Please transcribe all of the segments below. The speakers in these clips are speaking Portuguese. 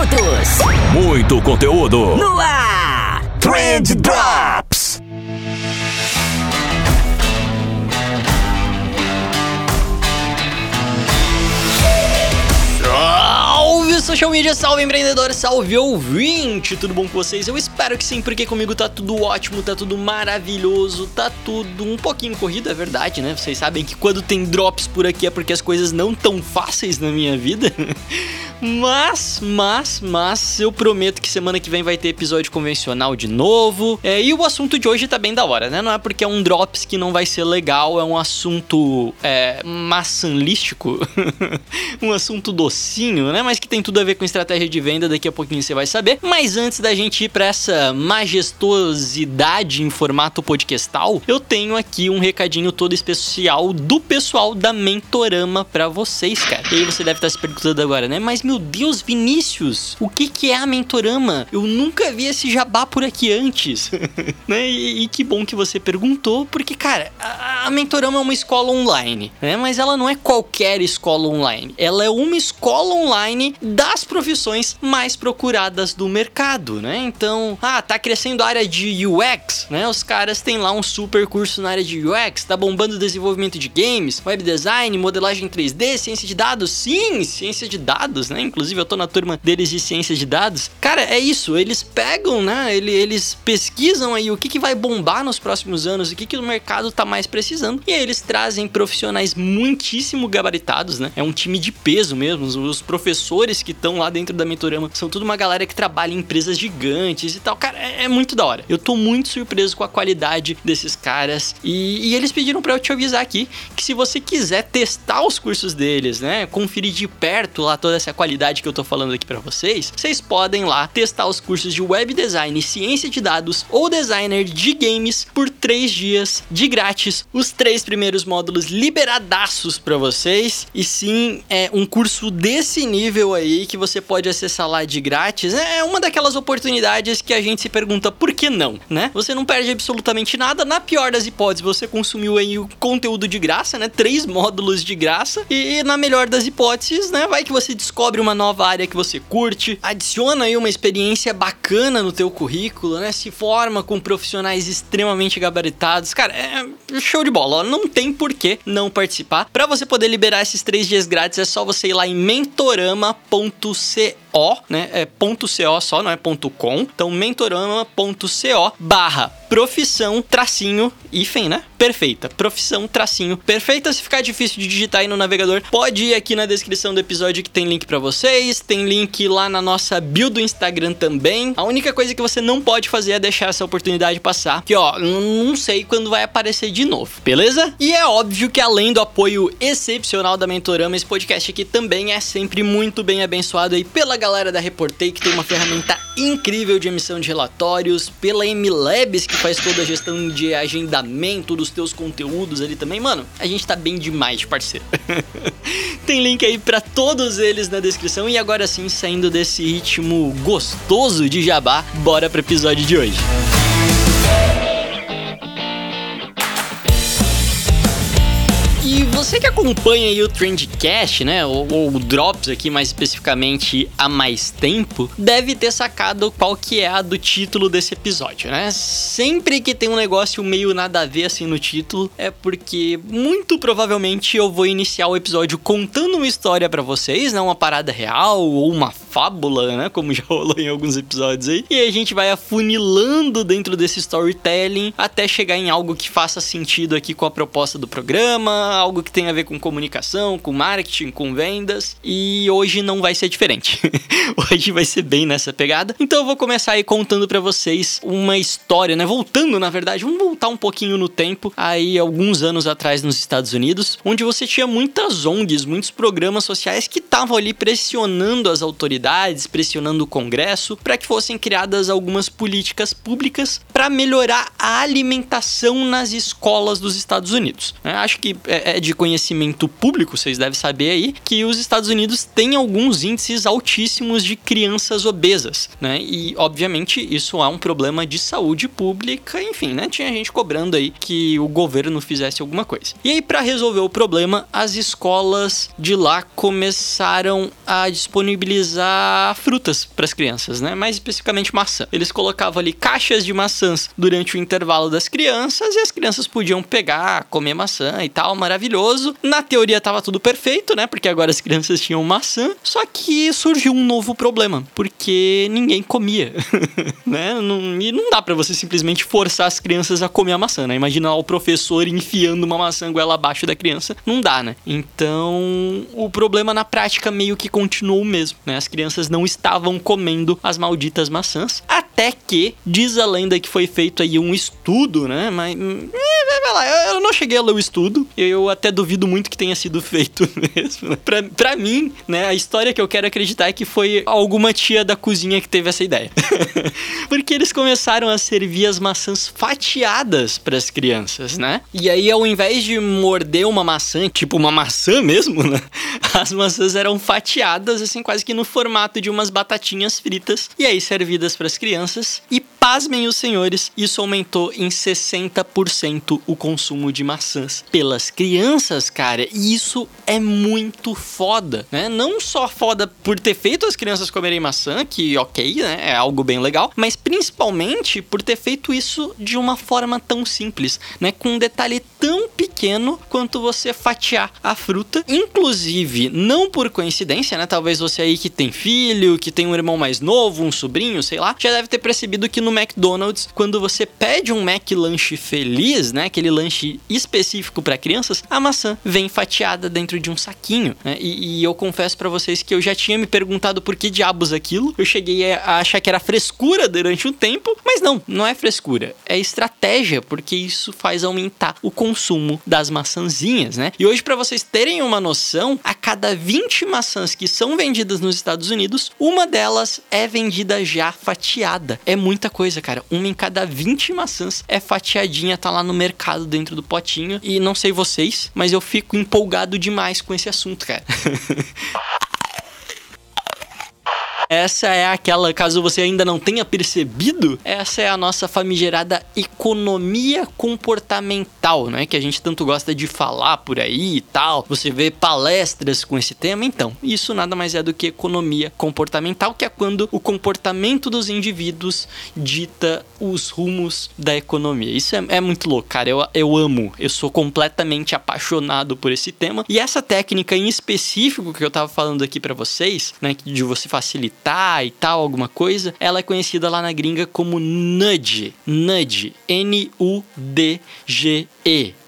minutos. Muito conteúdo. No ar. Trend Drops. Social media, salve empreendedor, salve ouvinte, tudo bom com vocês? Eu espero que sim, porque comigo tá tudo ótimo, tá tudo maravilhoso, tá tudo um pouquinho corrido, é verdade, né? Vocês sabem que quando tem drops por aqui é porque as coisas não tão fáceis na minha vida. Mas, mas, mas, eu prometo que semana que vem vai ter episódio convencional de novo. É, e o assunto de hoje tá bem da hora, né? Não é porque é um drops que não vai ser legal, é um assunto é, maçanlístico, um assunto docinho, né? Mas que tem tudo a ver com estratégia de venda, daqui a pouquinho você vai saber. Mas antes da gente ir pra essa majestosidade em formato podcastal, eu tenho aqui um recadinho todo especial do pessoal da Mentorama pra vocês, cara. E aí você deve estar se perguntando agora, né? Mas meu Deus, Vinícius, o que, que é a Mentorama? Eu nunca vi esse jabá por aqui antes. né? E, e, que bom que você perguntou, porque, cara, a, a Mentorama é uma escola online, né? Mas ela não é qualquer escola online. Ela é uma escola online das profissões mais procuradas do mercado, né? Então, ah, tá crescendo a área de UX, né? Os caras têm lá um super curso na área de UX, tá bombando o desenvolvimento de games, web design, modelagem 3D, ciência de dados. Sim, ciência de dados, né? Inclusive eu tô na turma deles de ciência de dados. Cara, é isso, eles pegam, né? Eles pesquisam aí o que, que vai bombar nos próximos anos, o que, que o mercado tá mais precisando. E aí eles trazem profissionais muitíssimo gabaritados, né? É um time de peso mesmo. Os professores que estão lá dentro da Mentorama são tudo uma galera que trabalha em empresas gigantes e tal. Cara, é, é muito da hora. Eu tô muito surpreso com a qualidade desses caras. E, e eles pediram para eu te avisar aqui que se você quiser testar os cursos deles, né? Conferir de perto lá toda essa qualidade que eu tô falando aqui para vocês, vocês podem lá testar os cursos de web design, ciência de dados ou designer de games por três dias de grátis. Os três primeiros módulos liberadaços para vocês. E sim, é um curso desse nível aí que você pode acessar lá de grátis. É uma daquelas oportunidades que a gente se pergunta por que não, né? Você não perde absolutamente nada. Na pior das hipóteses, você consumiu aí o conteúdo de graça, né? Três módulos de graça. E na melhor das hipóteses, né? Vai que você descobre uma nova área que você curte, adiciona aí uma experiência bacana no teu currículo, né? Se forma com profissionais extremamente gabaritados. Cara, é show de bola. Ó. Não tem porquê não participar. Para você poder liberar esses três dias grátis, é só você ir lá em mentorama.co o, né? É ponto .co só, não é ponto .com. Então mentorama.co barra profissão tracinho hífen, né? Perfeita. Profissão tracinho perfeita. Se ficar difícil de digitar aí no navegador, pode ir aqui na descrição do episódio que tem link para vocês, tem link lá na nossa bio do Instagram também. A única coisa que você não pode fazer é deixar essa oportunidade passar, que ó, não sei quando vai aparecer de novo, beleza? E é óbvio que além do apoio excepcional da Mentorama, esse podcast aqui também é sempre muito bem abençoado aí pela galera da Reportei, que tem uma ferramenta incrível de emissão de relatórios, pela MLabs, que faz toda a gestão de agendamento dos teus conteúdos ali também. Mano, a gente tá bem demais de parceiro. tem link aí para todos eles na descrição. E agora sim, saindo desse ritmo gostoso de jabá, bora pro episódio de hoje. E você que acompanha aí o Trendcast, né, ou, o Drops aqui mais especificamente há mais tempo, deve ter sacado qual que é a do título desse episódio, né? Sempre que tem um negócio meio nada a ver assim no título, é porque muito provavelmente eu vou iniciar o episódio contando uma história para vocês, né, uma parada real ou uma fábula, né, como já rolou em alguns episódios aí. E a gente vai afunilando dentro desse storytelling até chegar em algo que faça sentido aqui com a proposta do programa, algo que tem a ver com comunicação, com marketing, com vendas. E hoje não vai ser diferente. hoje vai ser bem nessa pegada. Então eu vou começar aí contando para vocês uma história, né? Voltando, na verdade, vamos voltar um pouquinho no tempo, aí alguns anos atrás nos Estados Unidos, onde você tinha muitas ONGs, muitos programas sociais que estavam ali pressionando as autoridades, pressionando o Congresso para que fossem criadas algumas políticas públicas para melhorar a alimentação nas escolas dos Estados Unidos. Acho que é de conhecimento público, vocês devem saber aí, que os Estados Unidos têm alguns índices altíssimos de crianças obesas, né? E obviamente isso é um problema de saúde pública, enfim, né? Tinha gente cobrando aí que o governo fizesse alguma coisa. E aí para resolver o problema, as escolas de lá começaram a disponibilizar frutas para as crianças, né? Mais especificamente maçã. Eles colocavam ali caixas de maçãs durante o intervalo das crianças e as crianças podiam pegar, comer maçã e tal, maravilhoso. Na teoria tava tudo perfeito, né? Porque agora as crianças tinham maçã. Só que surgiu um novo problema, porque ninguém comia, né? Não, e não dá para você simplesmente forçar as crianças a comer a maçã, né? Imagina o professor enfiando uma maçã goela abaixo da criança, não dá, né? Então, o problema na prática meio que continuou o mesmo, né? As crianças não estavam comendo as malditas maçãs, até que diz a lenda que foi feito aí um estudo, né? Mas é, vai lá, eu não cheguei a ler o estudo, eu até duvido muito que tenha sido feito mesmo. Pra, pra mim, né, a história que eu quero acreditar é que foi alguma tia da cozinha que teve essa ideia. Porque eles começaram a servir as maçãs fatiadas para as crianças, né? E aí, ao invés de morder uma maçã, tipo uma maçã mesmo, né? As maçãs eram fatiadas, assim, quase que no formato de umas batatinhas fritas, e aí servidas para as crianças. E pasmem os senhores, isso aumentou em 60% o consumo de maçãs pelas crianças, cara. E isso é muito foda, né? Não só foda por ter feito as crianças comerem maçã, que ok, né? É algo bem legal, mas principalmente por ter feito isso de uma forma tão simples, né? Com um detalhe tão pequeno quanto você fatiar a fruta. Inclusive, não por coincidência, né? Talvez você aí que tem filho, que tem um irmão mais novo, um sobrinho, sei lá, já deve ter percebido que no McDonald's, quando você pede um Mac lanche feliz, né, aquele lanche específico para crianças, a maçã vem fatiada dentro de um saquinho. Né? E, e, eu confesso para vocês que eu já tinha me perguntado por que diabos aquilo. Eu cheguei a achar que era frescura durante um tempo, mas não, não é frescura, é estratégia, porque isso faz aumentar o consumo das maçãzinhas, né? E hoje para vocês terem uma noção, a cada 20 maçãs que são vendidas nos Estados Unidos, uma delas é vendida já fatiada. É muita coisa coisa, cara. Uma em cada 20 maçãs é fatiadinha, tá lá no mercado dentro do potinho. E não sei vocês, mas eu fico empolgado demais com esse assunto, cara. Essa é aquela, caso você ainda não tenha percebido, essa é a nossa famigerada economia comportamental, né? Que a gente tanto gosta de falar por aí e tal. Você vê palestras com esse tema, então, isso nada mais é do que economia comportamental, que é quando o comportamento dos indivíduos dita os rumos da economia. Isso é, é muito louco, cara. Eu, eu amo, eu sou completamente apaixonado por esse tema. E essa técnica em específico que eu tava falando aqui para vocês, né? De você facilitar e tal, alguma coisa, ela é conhecida lá na gringa como nudge. Nudge. N-U-D-G-E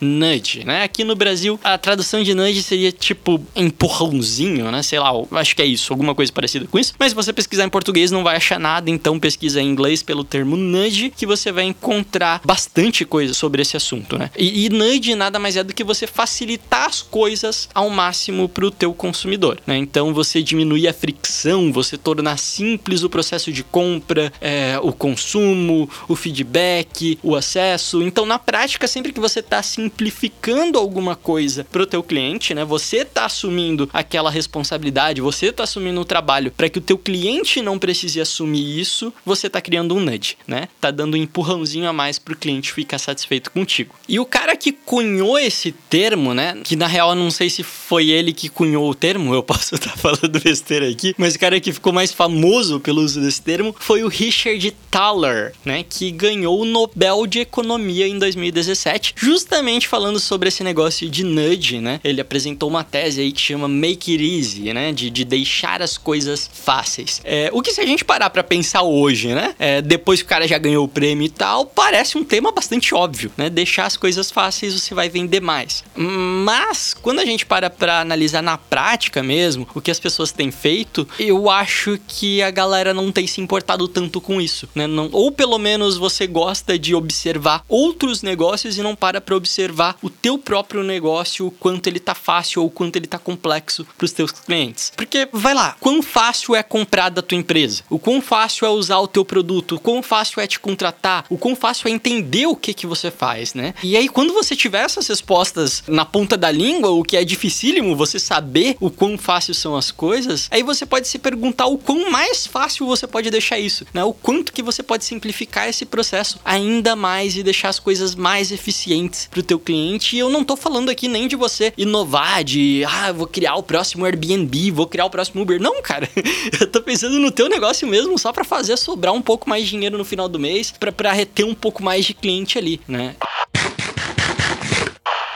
nudge, né? Aqui no Brasil, a tradução de nudge seria tipo empurrãozinho, né? Sei lá, acho que é isso, alguma coisa parecida com isso. Mas se você pesquisar em português não vai achar nada, então pesquisa em inglês pelo termo nudge, que você vai encontrar bastante coisa sobre esse assunto, né? E, e nudge nada mais é do que você facilitar as coisas ao máximo para o teu consumidor, né? Então você diminuir a fricção, você tornar simples o processo de compra, é, o consumo, o feedback, o acesso. Então na prática, sempre que você está assim simplificando alguma coisa para o teu cliente, né? Você está assumindo aquela responsabilidade, você está assumindo o trabalho para que o teu cliente não precise assumir isso, você está criando um nudge, né? Tá dando um empurrãozinho a mais para o cliente ficar satisfeito contigo. E o cara que cunhou esse termo, né? Que na real eu não sei se foi ele que cunhou o termo, eu posso estar tá falando besteira aqui, mas o cara que ficou mais famoso pelo uso desse termo foi o Richard Thaler, né? Que ganhou o Nobel de Economia em 2017, justamente justamente falando sobre esse negócio de nudge, né? Ele apresentou uma tese aí que chama Make It Easy, né? De, de deixar as coisas fáceis. É, o que se a gente parar para pensar hoje, né? É, depois que o cara já ganhou o prêmio e tal, parece um tema bastante óbvio, né? Deixar as coisas fáceis você vai vender mais. Mas quando a gente para para analisar na prática mesmo o que as pessoas têm feito, eu acho que a galera não tem se importado tanto com isso, né? Não, ou pelo menos você gosta de observar outros negócios e não para para observar observar o teu próprio negócio, o quanto ele tá fácil ou o quanto ele tá complexo para os teus clientes. Porque vai lá, quão fácil é comprar da tua empresa? O quão fácil é usar o teu produto? O quão fácil é te contratar? O quão fácil é entender o que que você faz, né? E aí quando você tiver essas respostas na ponta da língua, o que é dificílimo você saber o quão fácil são as coisas, aí você pode se perguntar o quão mais fácil você pode deixar isso, né? O quanto que você pode simplificar esse processo ainda mais e deixar as coisas mais eficientes para o teu teu cliente. E eu não tô falando aqui nem de você inovar, de ah, vou criar o próximo Airbnb, vou criar o próximo Uber. Não, cara. Eu tô pensando no teu negócio mesmo, só para fazer sobrar um pouco mais de dinheiro no final do mês, para reter um pouco mais de cliente ali, né?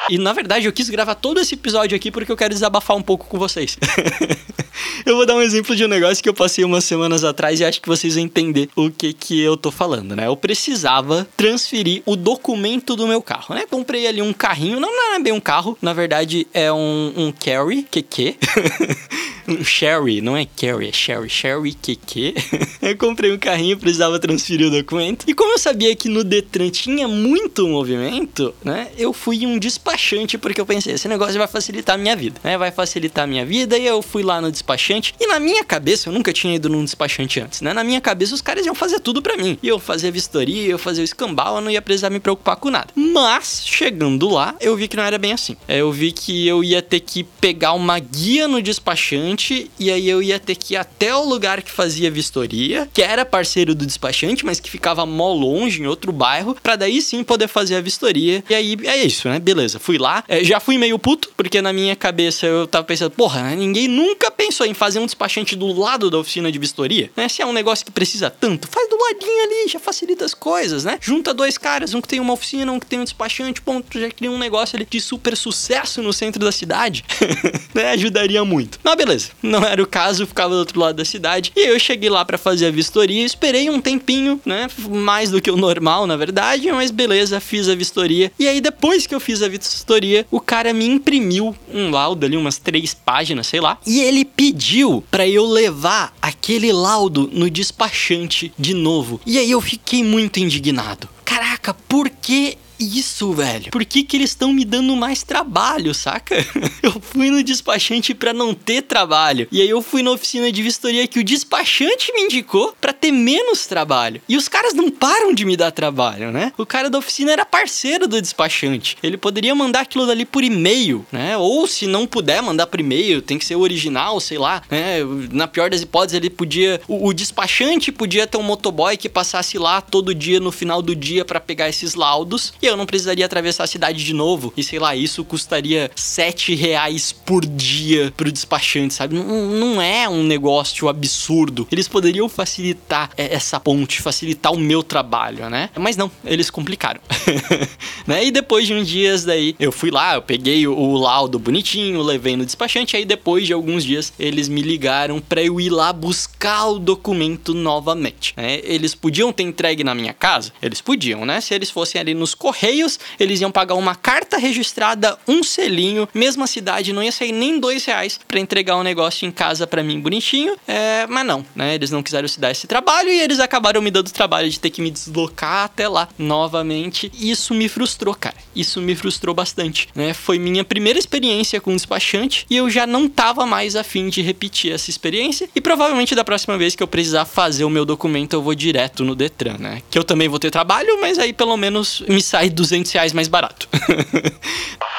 E na verdade eu quis gravar todo esse episódio aqui porque eu quero desabafar um pouco com vocês. eu vou dar um exemplo de um negócio que eu passei umas semanas atrás e acho que vocês vão entender o que que eu tô falando, né? Eu precisava transferir o documento do meu carro, né? Comprei ali um carrinho, não, não é bem um carro, na verdade é um, um carry, que que? um Sherry, não é Carry, é Sherry, Sherry que eu comprei um carrinho, precisava transferir o documento. E como eu sabia que no Detran tinha muito movimento, né? Eu fui um despachante porque eu pensei, esse negócio vai facilitar a minha vida, né? Vai facilitar a minha vida e eu fui lá no despachante. E na minha cabeça, eu nunca tinha ido num despachante antes, né? Na minha cabeça, os caras iam fazer tudo para mim. E eu fazia vistoria, eu fazia o escambau, eu não ia precisar me preocupar com nada. Mas, chegando lá, eu vi que não era bem assim. É, eu vi que eu ia ter que pegar uma guia no despachante despachante e aí eu ia ter que ir até o lugar que fazia vistoria, que era parceiro do despachante, mas que ficava mó longe em outro bairro, para daí sim poder fazer a vistoria. E aí é isso, né? Beleza, fui lá. É, já fui meio puto, porque na minha cabeça eu tava pensando, porra, ninguém nunca pensou em fazer um despachante do lado da oficina de vistoria, né? Se é um negócio que precisa tanto, faz do ladinho ali, já facilita as coisas, né? Junta dois caras, um que tem uma oficina, um que tem um despachante, ponto, já cria um negócio ali de super sucesso no centro da cidade, né? Ajudaria muito. Mas beleza, não era o caso, ficava do outro lado da cidade. E eu cheguei lá para fazer a vistoria, esperei um tempinho, né? Mais do que o normal, na verdade, mas beleza, fiz a vistoria. E aí depois que eu fiz a vistoria, o cara me imprimiu um laudo ali, umas três páginas, sei lá, e ele pediu para eu levar aquele laudo no despachante de novo. E aí eu fiquei muito indignado. Caraca, por que isso, velho? Por que, que eles estão me dando mais trabalho, saca? eu fui no despachante para não ter trabalho. E aí eu fui na oficina de vistoria que o despachante me indicou para ter menos trabalho. E os caras não param de me dar trabalho, né? O cara da oficina era parceiro do despachante. Ele poderia mandar aquilo dali por e-mail, né? Ou se não puder mandar por e-mail, tem que ser original, sei lá, né? Na pior das hipóteses, ele podia. O, o despachante podia ter um motoboy que passasse lá todo dia no final do dia para pegar esses laudos. E eu não precisaria atravessar a cidade de novo. E sei lá, isso custaria 7 reais por dia pro despachante, sabe? Não, não é um negócio absurdo. Eles poderiam facilitar essa ponte, facilitar o meu trabalho, né? Mas não, eles complicaram. né? E depois de uns dias daí, eu fui lá, eu peguei o laudo bonitinho, levei no despachante, aí depois de alguns dias eles me ligaram para eu ir lá buscar o documento novamente. Né? Eles podiam ter entregue na minha casa? Eles podiam, né? Se eles fossem ali nos correios Correios, eles iam pagar uma carta registrada, um selinho, mesma cidade, não ia sair nem dois reais para entregar um negócio em casa para mim bonitinho. É, mas não, né? Eles não quiseram se dar esse trabalho e eles acabaram me dando o trabalho de ter que me deslocar até lá novamente. Isso me frustrou, cara. Isso me frustrou bastante, né? Foi minha primeira experiência com despachante e eu já não tava mais afim de repetir essa experiência. E provavelmente da próxima vez que eu precisar fazer o meu documento, eu vou direto no Detran, né? Que eu também vou ter trabalho, mas aí pelo menos me sai 200 reais mais barato.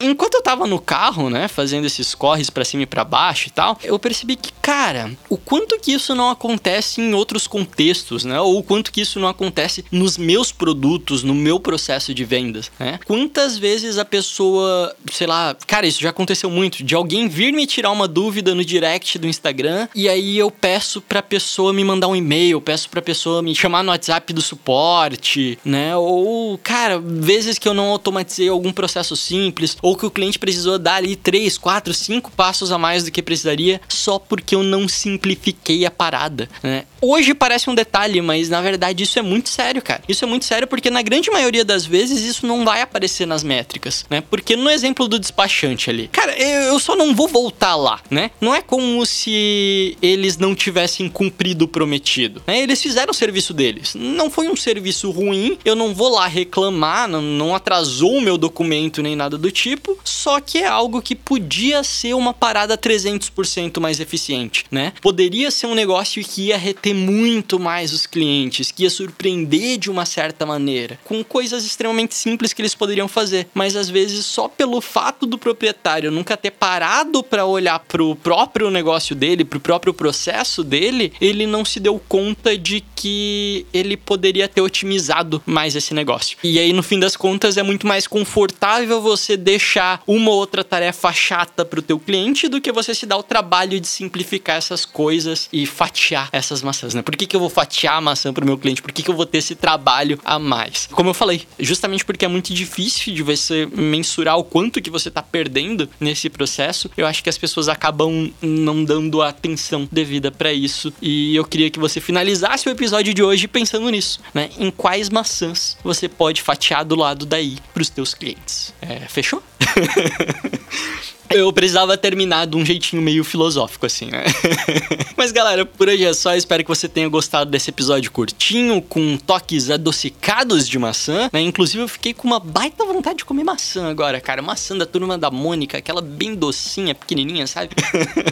enquanto eu tava no carro, né, fazendo esses corres para cima e para baixo e tal, eu percebi que, cara, o quanto que isso não acontece em outros contextos, né? Ou o quanto que isso não acontece nos meus produtos, no meu processo de vendas, né? Quantas vezes a pessoa, sei lá, cara, isso já aconteceu muito, de alguém vir me tirar uma dúvida no direct do Instagram e aí eu peço pra pessoa me mandar um e-mail, peço pra pessoa me chamar no WhatsApp do suporte, né? Ou, cara, vezes que eu não automatizei algum processo simples, que o cliente precisou dar ali 3, 4, 5 passos a mais do que precisaria só porque eu não simplifiquei a parada, né? Hoje parece um detalhe, mas na verdade isso é muito sério, cara. Isso é muito sério porque na grande maioria das vezes isso não vai aparecer nas métricas, né? Porque no exemplo do despachante ali, cara, eu só não vou voltar lá, né? Não é como se eles não tivessem cumprido o prometido, né? Eles fizeram o serviço deles. Não foi um serviço ruim, eu não vou lá reclamar, não, não atrasou o meu documento nem nada do tipo tipo, só que é algo que podia ser uma parada 300% mais eficiente, né? Poderia ser um negócio que ia reter muito mais os clientes, que ia surpreender de uma certa maneira, com coisas extremamente simples que eles poderiam fazer, mas às vezes só pelo fato do proprietário nunca ter parado para olhar pro próprio negócio dele, pro próprio processo dele, ele não se deu conta de que ele poderia ter otimizado mais esse negócio. E aí no fim das contas é muito mais confortável você deixar uma ou outra tarefa chata pro teu cliente do que você se dar o trabalho de simplificar essas coisas e fatiar essas maçãs, né? Por que, que eu vou fatiar a maçã pro meu cliente? Por que, que eu vou ter esse trabalho a mais? Como eu falei, justamente porque é muito difícil de você mensurar o quanto que você tá perdendo nesse processo, eu acho que as pessoas acabam não dando a atenção devida para isso. E eu queria que você finalizasse o episódio de hoje pensando nisso, né? Em quais maçãs você pode fatiar do lado daí pros teus clientes. É, fechou? Eu precisava terminar de um jeitinho meio filosófico, assim, né? Mas galera, por hoje é só. Espero que você tenha gostado desse episódio curtinho, com toques adocicados de maçã, né? Inclusive, eu fiquei com uma baita vontade de comer maçã agora, cara. Maçã da turma da Mônica, aquela bem docinha, pequenininha, sabe?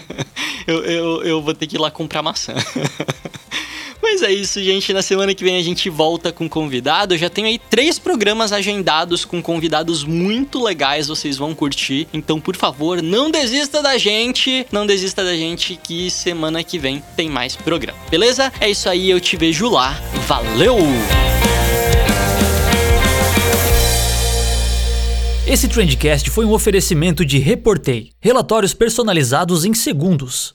eu, eu, eu vou ter que ir lá comprar maçã. Mas é isso, gente. Na semana que vem a gente volta com convidado. Eu já tenho aí três programas agendados com convidados muito legais, vocês vão curtir. Então, por favor, não desista da gente. Não desista da gente que semana que vem tem mais programa. Beleza? É isso aí, eu te vejo lá. Valeu! Esse Trendcast foi um oferecimento de Reportei, relatórios personalizados em segundos.